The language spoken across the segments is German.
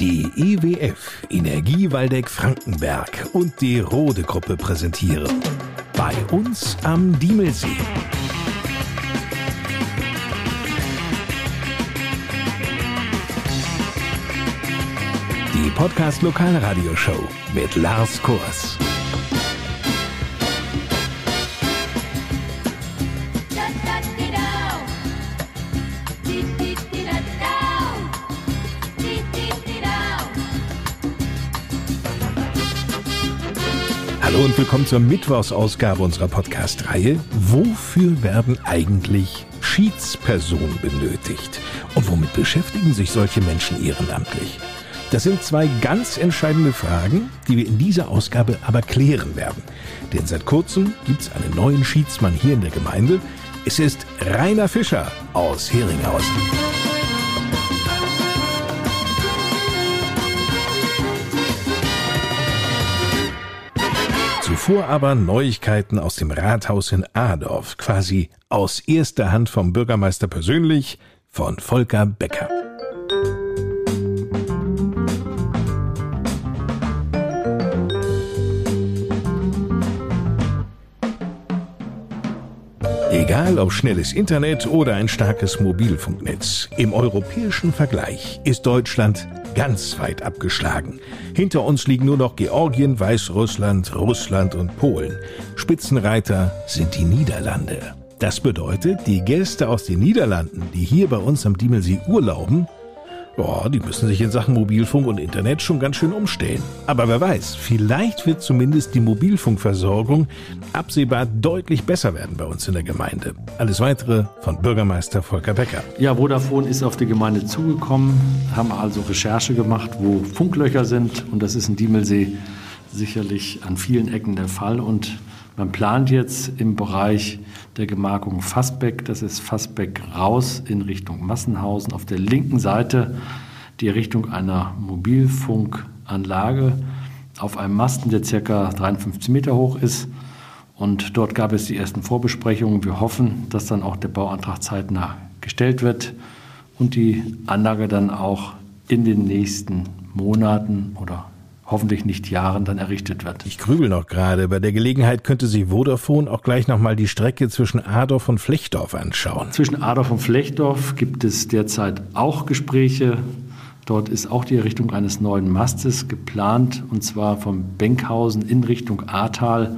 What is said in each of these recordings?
Die EWF Energie Waldeck Frankenberg und die Rode Gruppe präsentieren. Bei uns am Diemelsee. Die Podcast Lokalradioshow mit Lars Kurs. Hallo und willkommen zur Mittwochsausgabe unserer Podcast-Reihe. Wofür werden eigentlich Schiedspersonen benötigt? Und womit beschäftigen sich solche Menschen ehrenamtlich? Das sind zwei ganz entscheidende Fragen, die wir in dieser Ausgabe aber klären werden. Denn seit kurzem gibt es einen neuen Schiedsmann hier in der Gemeinde. Es ist Rainer Fischer aus Heringhausen. Zuvor aber Neuigkeiten aus dem Rathaus in Adorf, quasi aus erster Hand vom Bürgermeister persönlich, von Volker Becker. Egal ob schnelles Internet oder ein starkes Mobilfunknetz, im europäischen Vergleich ist Deutschland ganz weit abgeschlagen. Hinter uns liegen nur noch Georgien, Weißrussland, Russland und Polen. Spitzenreiter sind die Niederlande. Das bedeutet, die Gäste aus den Niederlanden, die hier bei uns am Diemelsee urlauben, Boah, die müssen sich in Sachen Mobilfunk und Internet schon ganz schön umstellen. Aber wer weiß, vielleicht wird zumindest die Mobilfunkversorgung absehbar deutlich besser werden bei uns in der Gemeinde. Alles weitere von Bürgermeister Volker Becker. Ja, Vodafone ist auf die Gemeinde zugekommen, haben also Recherche gemacht, wo Funklöcher sind und das ist in Diemelsee sicherlich an vielen Ecken der Fall und man plant jetzt im Bereich der Gemarkung Fassbeck, das ist Fassbeck raus in Richtung Massenhausen, auf der linken Seite die Richtung einer Mobilfunkanlage auf einem Masten, der ca. 53 Meter hoch ist. Und dort gab es die ersten Vorbesprechungen. Wir hoffen, dass dann auch der Bauantrag zeitnah gestellt wird und die Anlage dann auch in den nächsten Monaten oder hoffentlich nicht Jahren dann errichtet wird. Ich grübel noch gerade. Bei der Gelegenheit könnte sich Vodafone auch gleich nochmal die Strecke zwischen Adorf und Flechdorf anschauen. Zwischen Adorf und Flechdorf gibt es derzeit auch Gespräche. Dort ist auch die Errichtung eines neuen Mastes geplant, und zwar vom Benkhausen in Richtung Ahrtal.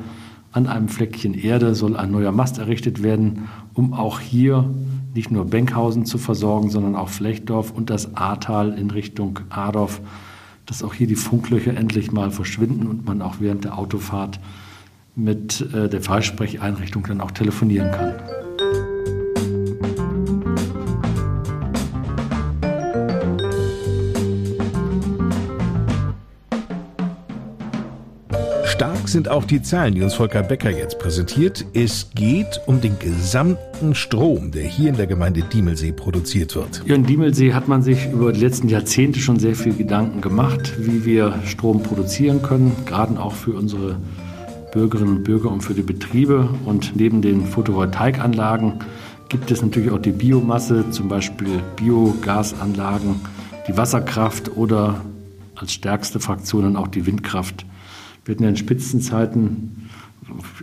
An einem Fleckchen Erde soll ein neuer Mast errichtet werden, um auch hier nicht nur Benkhausen zu versorgen, sondern auch Flechdorf und das Ahrtal in Richtung Adorf dass auch hier die Funklöcher endlich mal verschwinden und man auch während der Autofahrt mit äh, der Freisprecheinrichtung dann auch telefonieren kann. Sind auch die Zahlen, die uns Volker Becker jetzt präsentiert. Es geht um den gesamten Strom, der hier in der Gemeinde Diemelsee produziert wird. Hier in Diemelsee hat man sich über die letzten Jahrzehnte schon sehr viel Gedanken gemacht, wie wir Strom produzieren können, gerade auch für unsere Bürgerinnen und Bürger und für die Betriebe. Und neben den Photovoltaikanlagen gibt es natürlich auch die Biomasse, zum Beispiel Biogasanlagen, die Wasserkraft oder als stärkste Fraktionen auch die Windkraft. Wir hatten ja in Spitzenzeiten,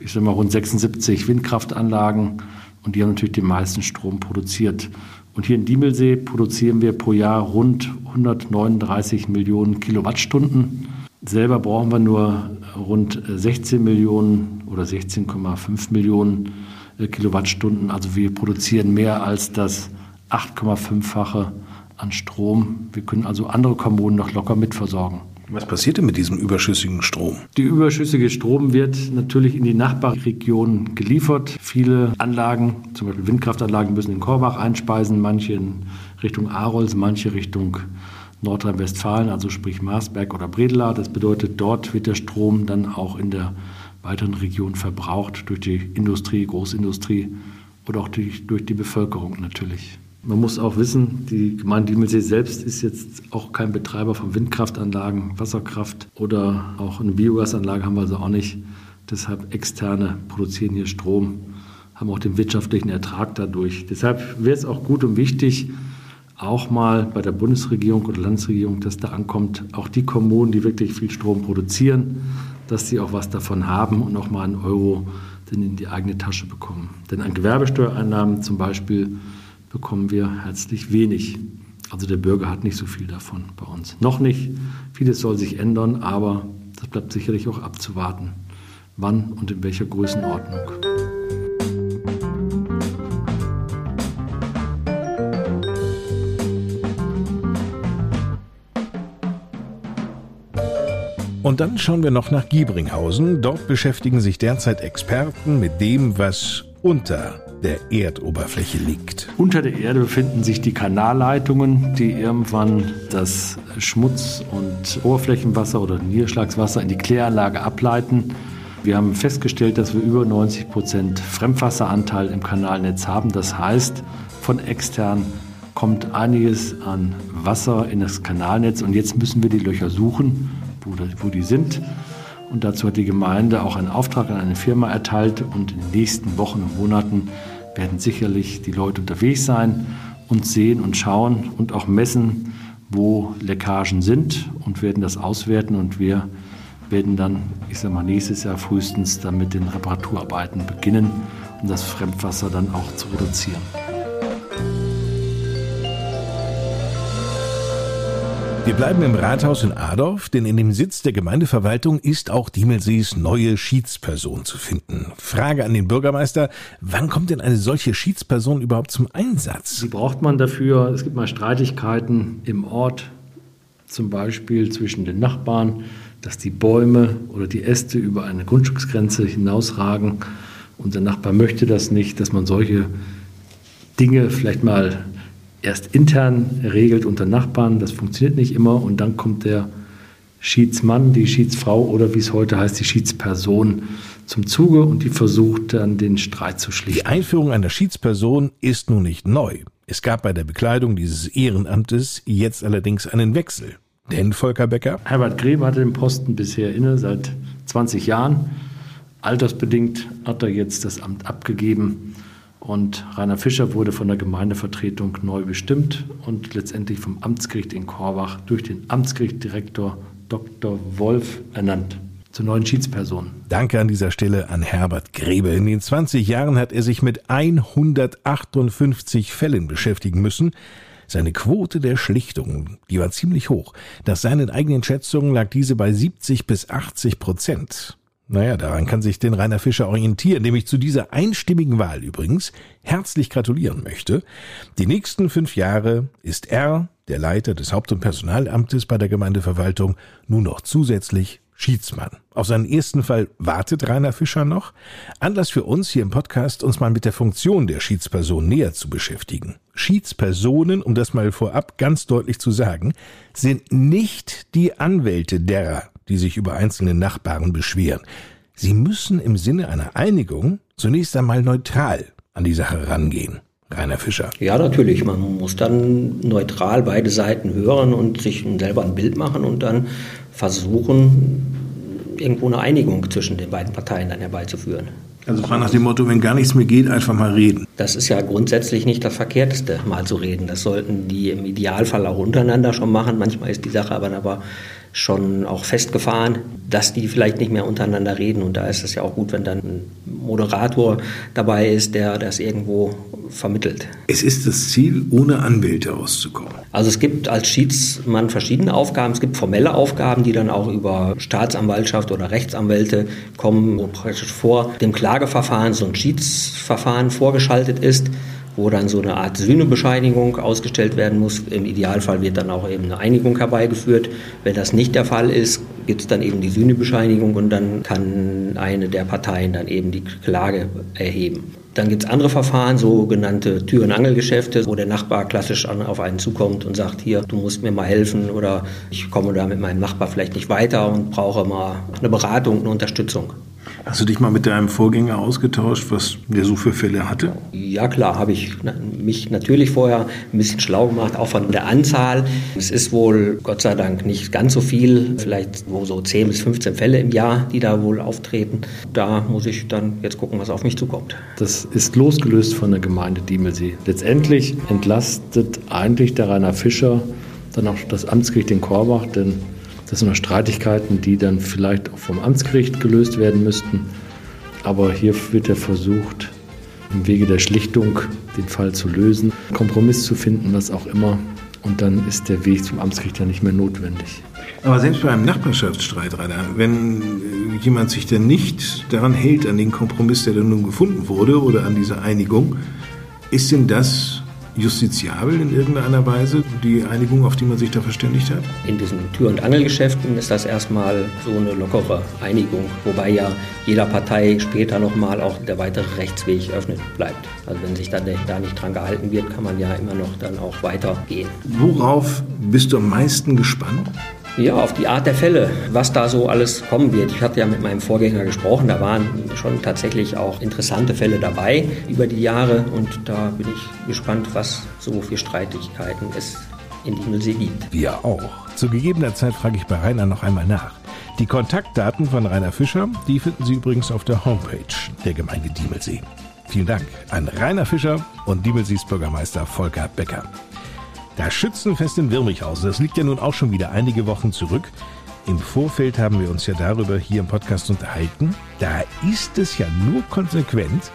ich sage mal, rund 76 Windkraftanlagen und die haben natürlich den meisten Strom produziert. Und hier in Diemelsee produzieren wir pro Jahr rund 139 Millionen Kilowattstunden. Selber brauchen wir nur rund 16 Millionen oder 16,5 Millionen äh, Kilowattstunden. Also wir produzieren mehr als das 8,5-fache an Strom. Wir können also andere Kommunen noch locker mitversorgen. Was passiert denn mit diesem überschüssigen Strom? Die überschüssige Strom wird natürlich in die Nachbarregion geliefert. Viele Anlagen, zum Beispiel Windkraftanlagen, müssen in Korbach einspeisen, manche in Richtung Arols, manche Richtung Nordrhein-Westfalen, also sprich Marsberg oder Bredela. Das bedeutet, dort wird der Strom dann auch in der weiteren Region verbraucht durch die Industrie, Großindustrie oder auch durch, durch die Bevölkerung natürlich. Man muss auch wissen, die Gemeinde Diemelsee selbst ist jetzt auch kein Betreiber von Windkraftanlagen, Wasserkraft oder auch eine Biogasanlage haben wir also auch nicht. Deshalb externe produzieren hier Strom, haben auch den wirtschaftlichen Ertrag dadurch. Deshalb wäre es auch gut und wichtig, auch mal bei der Bundesregierung oder Landesregierung, dass da ankommt, auch die Kommunen, die wirklich viel Strom produzieren, dass sie auch was davon haben und auch mal einen Euro in die eigene Tasche bekommen. Denn an Gewerbesteuereinnahmen zum Beispiel bekommen wir herzlich wenig. Also der Bürger hat nicht so viel davon bei uns. Noch nicht. Vieles soll sich ändern, aber das bleibt sicherlich auch abzuwarten. Wann und in welcher Größenordnung. Und dann schauen wir noch nach Giebringhausen. Dort beschäftigen sich derzeit Experten mit dem, was unter der Erdoberfläche liegt. Unter der Erde befinden sich die Kanalleitungen, die irgendwann das Schmutz- und Oberflächenwasser oder Niederschlagswasser in die Kläranlage ableiten. Wir haben festgestellt, dass wir über 90 Prozent Fremdwasseranteil im Kanalnetz haben. Das heißt, von extern kommt einiges an Wasser in das Kanalnetz und jetzt müssen wir die Löcher suchen wo, wo die sind. Und dazu hat die Gemeinde auch einen Auftrag an eine Firma erteilt. Und in den nächsten Wochen und Monaten werden sicherlich die Leute unterwegs sein und sehen und schauen und auch messen, wo Leckagen sind und werden das auswerten. Und wir werden dann, ich sage mal, nächstes Jahr frühestens dann mit den Reparaturarbeiten beginnen, um das Fremdwasser dann auch zu reduzieren. Wir bleiben im Rathaus in Adorf, denn in dem Sitz der Gemeindeverwaltung ist auch Diemelsees neue Schiedsperson zu finden. Frage an den Bürgermeister, wann kommt denn eine solche Schiedsperson überhaupt zum Einsatz? Die braucht man dafür. Es gibt mal Streitigkeiten im Ort, zum Beispiel zwischen den Nachbarn, dass die Bäume oder die Äste über eine Grundstücksgrenze hinausragen und der Nachbar möchte das nicht, dass man solche Dinge vielleicht mal erst intern regelt unter Nachbarn, das funktioniert nicht immer und dann kommt der Schiedsmann, die Schiedsfrau oder wie es heute heißt, die Schiedsperson zum Zuge und die versucht dann den Streit zu schlichten. Die Einführung einer Schiedsperson ist nun nicht neu. Es gab bei der Bekleidung dieses Ehrenamtes jetzt allerdings einen Wechsel. Denn Volker Becker? Herbert Grebe hatte den Posten bisher inne seit 20 Jahren. Altersbedingt hat er jetzt das Amt abgegeben. Und Rainer Fischer wurde von der Gemeindevertretung neu bestimmt und letztendlich vom Amtsgericht in Korbach durch den Amtsgerichtdirektor Dr. Wolf ernannt zur neuen Schiedsperson. Danke an dieser Stelle an Herbert Grebe. In den 20 Jahren hat er sich mit 158 Fällen beschäftigen müssen. Seine Quote der Schlichtungen, die war ziemlich hoch. Nach seinen eigenen Schätzungen lag diese bei 70 bis 80 Prozent. Naja, daran kann sich den Rainer Fischer orientieren, dem ich zu dieser einstimmigen Wahl übrigens herzlich gratulieren möchte. Die nächsten fünf Jahre ist er, der Leiter des Haupt- und Personalamtes bei der Gemeindeverwaltung, nun noch zusätzlich Schiedsmann. Auf seinen ersten Fall wartet Rainer Fischer noch. Anlass für uns hier im Podcast, uns mal mit der Funktion der Schiedsperson näher zu beschäftigen. Schiedspersonen, um das mal vorab ganz deutlich zu sagen, sind nicht die Anwälte derer, die sich über einzelne Nachbarn beschweren. Sie müssen im Sinne einer Einigung zunächst einmal neutral an die Sache rangehen. Rainer Fischer. Ja, natürlich. Man muss dann neutral beide Seiten hören und sich selber ein Bild machen und dann versuchen, irgendwo eine Einigung zwischen den beiden Parteien dann herbeizuführen. Also frei nach dem Motto, wenn gar nichts mehr geht, einfach mal reden. Das ist ja grundsätzlich nicht das Verkehrteste, mal zu reden. Das sollten die im Idealfall auch untereinander schon machen. Manchmal ist die Sache aber, aber schon auch festgefahren, dass die vielleicht nicht mehr untereinander reden. Und da ist es ja auch gut, wenn dann ein Moderator dabei ist, der das irgendwo vermittelt. Es ist das Ziel, ohne Anwälte auszukommen. Also es gibt als Schiedsmann verschiedene Aufgaben. Es gibt formelle Aufgaben, die dann auch über Staatsanwaltschaft oder Rechtsanwälte kommen, wo praktisch vor dem Klageverfahren so ein Schiedsverfahren vorgeschaltet ist wo dann so eine Art Sühnebescheinigung ausgestellt werden muss. Im Idealfall wird dann auch eben eine Einigung herbeigeführt. Wenn das nicht der Fall ist, gibt es dann eben die Sühnebescheinigung und dann kann eine der Parteien dann eben die Klage erheben. Dann gibt es andere Verfahren, sogenannte Tür- und Angelgeschäfte, wo der Nachbar klassisch an, auf einen zukommt und sagt, hier, du musst mir mal helfen oder ich komme da mit meinem Nachbar vielleicht nicht weiter und brauche mal eine Beratung, eine Unterstützung. Hast du dich mal mit deinem Vorgänger ausgetauscht, was der so für Fälle hatte? Ja klar, habe ich mich natürlich vorher ein bisschen schlau gemacht, auch von der Anzahl. Es ist wohl Gott sei Dank nicht ganz so viel, vielleicht wo so 10 bis 15 Fälle im Jahr, die da wohl auftreten. Da muss ich dann jetzt gucken, was auf mich zukommt. Das ist losgelöst von der Gemeinde Diemelsee. Letztendlich entlastet eigentlich der Rainer Fischer dann auch das Amtsgericht in Korbach, denn das sind noch Streitigkeiten, die dann vielleicht auch vom Amtsgericht gelöst werden müssten. Aber hier wird ja versucht, im Wege der Schlichtung den Fall zu lösen, Kompromiss zu finden, was auch immer. Und dann ist der Weg zum Amtsgericht ja nicht mehr notwendig. Aber selbst bei einem Nachbarschaftsstreit, Rainer, wenn jemand sich denn nicht daran hält, an den Kompromiss, der dann nun gefunden wurde, oder an diese Einigung, ist denn das justiziabel in irgendeiner Weise, die Einigung, auf die man sich da verständigt hat? In diesen Tür- und Angelgeschäften ist das erstmal so eine lockere Einigung, wobei ja jeder Partei später nochmal auch der weitere Rechtsweg eröffnet bleibt. Also wenn sich dann da nicht dran gehalten wird, kann man ja immer noch dann auch weitergehen. Worauf bist du am meisten gespannt? Ja, auf die Art der Fälle, was da so alles kommen wird. Ich hatte ja mit meinem Vorgänger gesprochen, da waren schon tatsächlich auch interessante Fälle dabei über die Jahre und da bin ich gespannt, was so für Streitigkeiten es in Diemelsee gibt. Wir auch. Zu gegebener Zeit frage ich bei Rainer noch einmal nach. Die Kontaktdaten von Rainer Fischer, die finden Sie übrigens auf der Homepage der Gemeinde Diemelsee. Vielen Dank an Rainer Fischer und Diemelsees Bürgermeister Volker Becker. Das Schützenfest in Wirmichhausen, das liegt ja nun auch schon wieder einige Wochen zurück. Im Vorfeld haben wir uns ja darüber hier im Podcast unterhalten. Da ist es ja nur konsequent,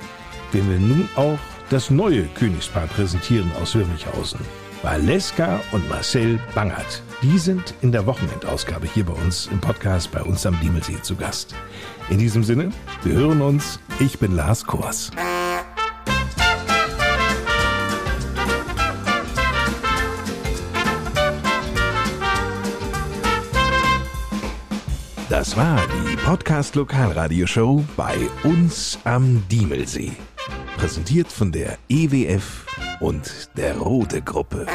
wenn wir nun auch das neue Königspaar präsentieren aus Wirmichhausen. Valeska und Marcel Bangert. Die sind in der Wochenendausgabe hier bei uns im Podcast bei uns am Diemelsee zu Gast. In diesem Sinne, wir hören uns. Ich bin Lars Kors. Das war die Podcast Lokalradioshow bei uns am Diemelsee. Präsentiert von der EWF und der Rote Gruppe.